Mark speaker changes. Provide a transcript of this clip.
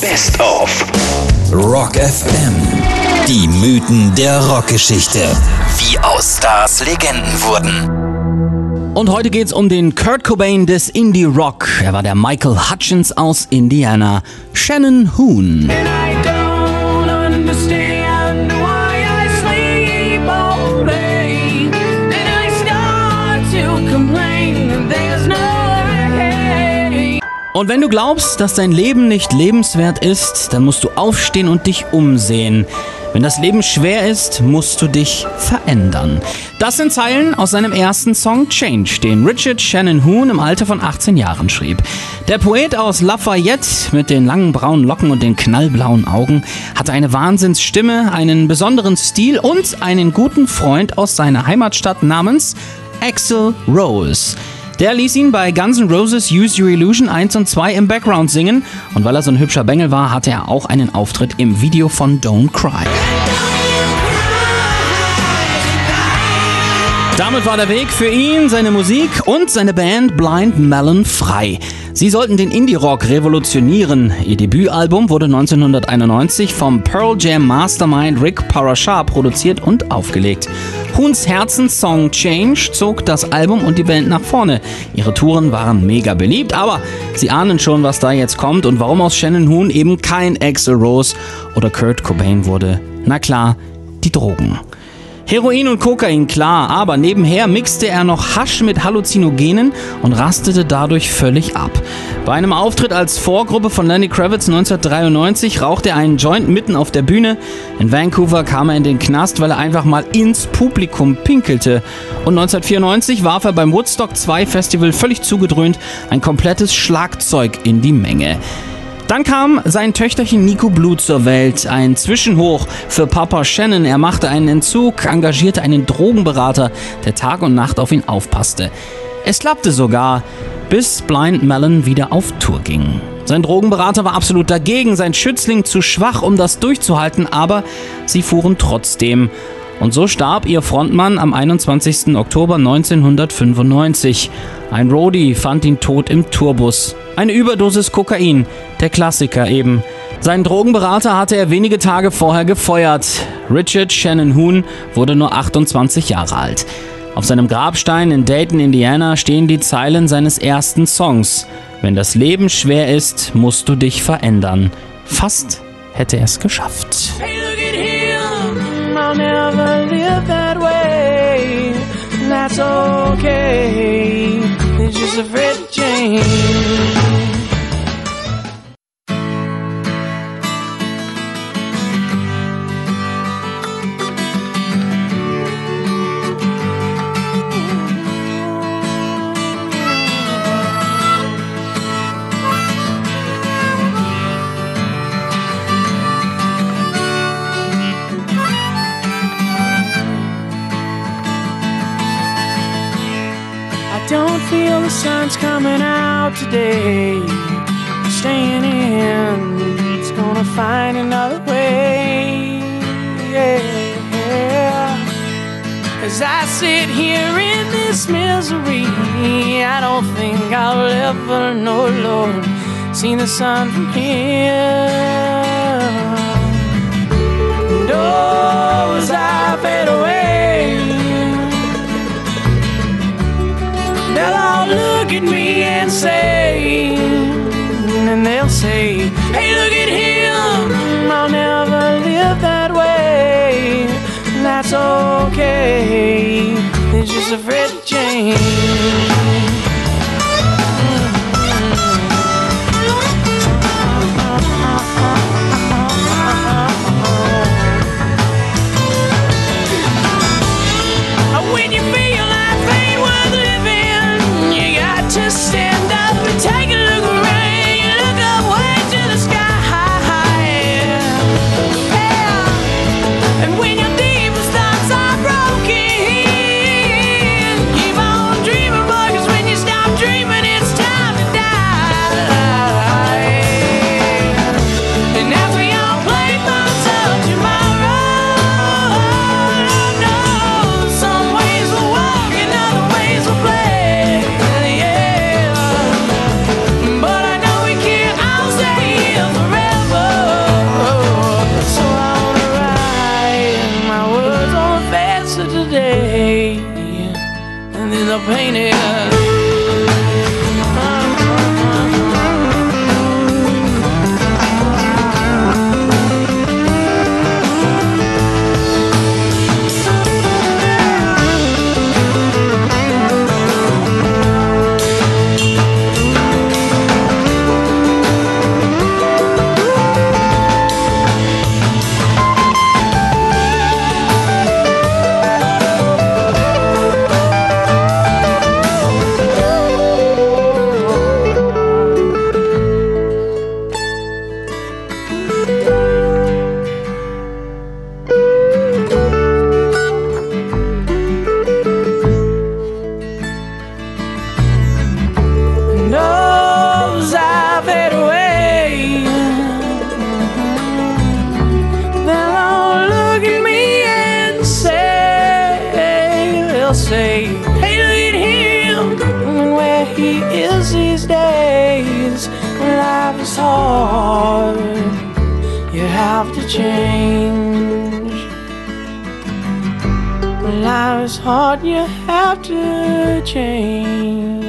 Speaker 1: Best of
Speaker 2: Rock FM. Die Mythen der Rockgeschichte. Wie aus Stars Legenden wurden.
Speaker 3: Und heute geht's um den Kurt Cobain des Indie Rock. Er war der Michael Hutchins aus Indiana. Shannon Hoon. Und wenn du glaubst, dass dein Leben nicht lebenswert ist, dann musst du aufstehen und dich umsehen. Wenn das Leben schwer ist, musst du dich verändern. Das sind Zeilen aus seinem ersten Song Change, den Richard Shannon Hoon im Alter von 18 Jahren schrieb. Der Poet aus Lafayette mit den langen braunen Locken und den knallblauen Augen hatte eine Wahnsinnsstimme, einen besonderen Stil und einen guten Freund aus seiner Heimatstadt namens Axel Rose. Der ließ ihn bei Guns N' Roses Use Your Illusion 1 und 2 im Background singen und weil er so ein hübscher Bengel war, hatte er auch einen Auftritt im Video von Don't Cry. Damit war der Weg für ihn, seine Musik und seine Band Blind Melon frei. Sie sollten den Indie-Rock revolutionieren. Ihr Debütalbum wurde 1991 vom Pearl Jam Mastermind Rick Parashar produziert und aufgelegt. Huns Herzenssong Change zog das Album und die Band nach vorne. Ihre Touren waren mega beliebt, aber Sie ahnen schon, was da jetzt kommt und warum aus Shannon Hoon eben kein Axel Rose oder Kurt Cobain wurde. Na klar, die Drogen. Heroin und Kokain, klar, aber nebenher mixte er noch Hasch mit Halluzinogenen und rastete dadurch völlig ab. Bei einem Auftritt als Vorgruppe von Lenny Kravitz 1993 rauchte er einen Joint mitten auf der Bühne. In Vancouver kam er in den Knast, weil er einfach mal ins Publikum pinkelte. Und 1994 warf er beim Woodstock 2 Festival völlig zugedröhnt ein komplettes Schlagzeug in die Menge. Dann kam sein Töchterchen Nico Blut zur Welt, ein Zwischenhoch für Papa Shannon. Er machte einen Entzug, engagierte einen Drogenberater, der Tag und Nacht auf ihn aufpasste. Es klappte sogar, bis Blind Melon wieder auf Tour ging. Sein Drogenberater war absolut dagegen, sein Schützling zu schwach, um das durchzuhalten, aber sie fuhren trotzdem. Und so starb ihr Frontmann am 21. Oktober 1995. Ein Roadie fand ihn tot im Tourbus. Eine Überdosis Kokain, der Klassiker eben. Seinen Drogenberater hatte er wenige Tage vorher gefeuert. Richard Shannon Hoon wurde nur 28 Jahre alt. Auf seinem Grabstein in Dayton, Indiana stehen die Zeilen seines ersten Songs. Wenn das Leben schwer ist, musst du dich verändern. Fast hätte er es geschafft.
Speaker 4: That's okay. It's just afraid to change. The sun's coming out today. Staying in, it's gonna find another way. Yeah. As I sit here in this misery, I don't think I'll ever know, Lord, see the sun from here. Me and they'll say, Hey, look at him. I'll never live that way. That's okay. They're just a to change. They'll say, Hey, look at him and where he is these days. Life is hard, you have to change. When life is hard, you have to change.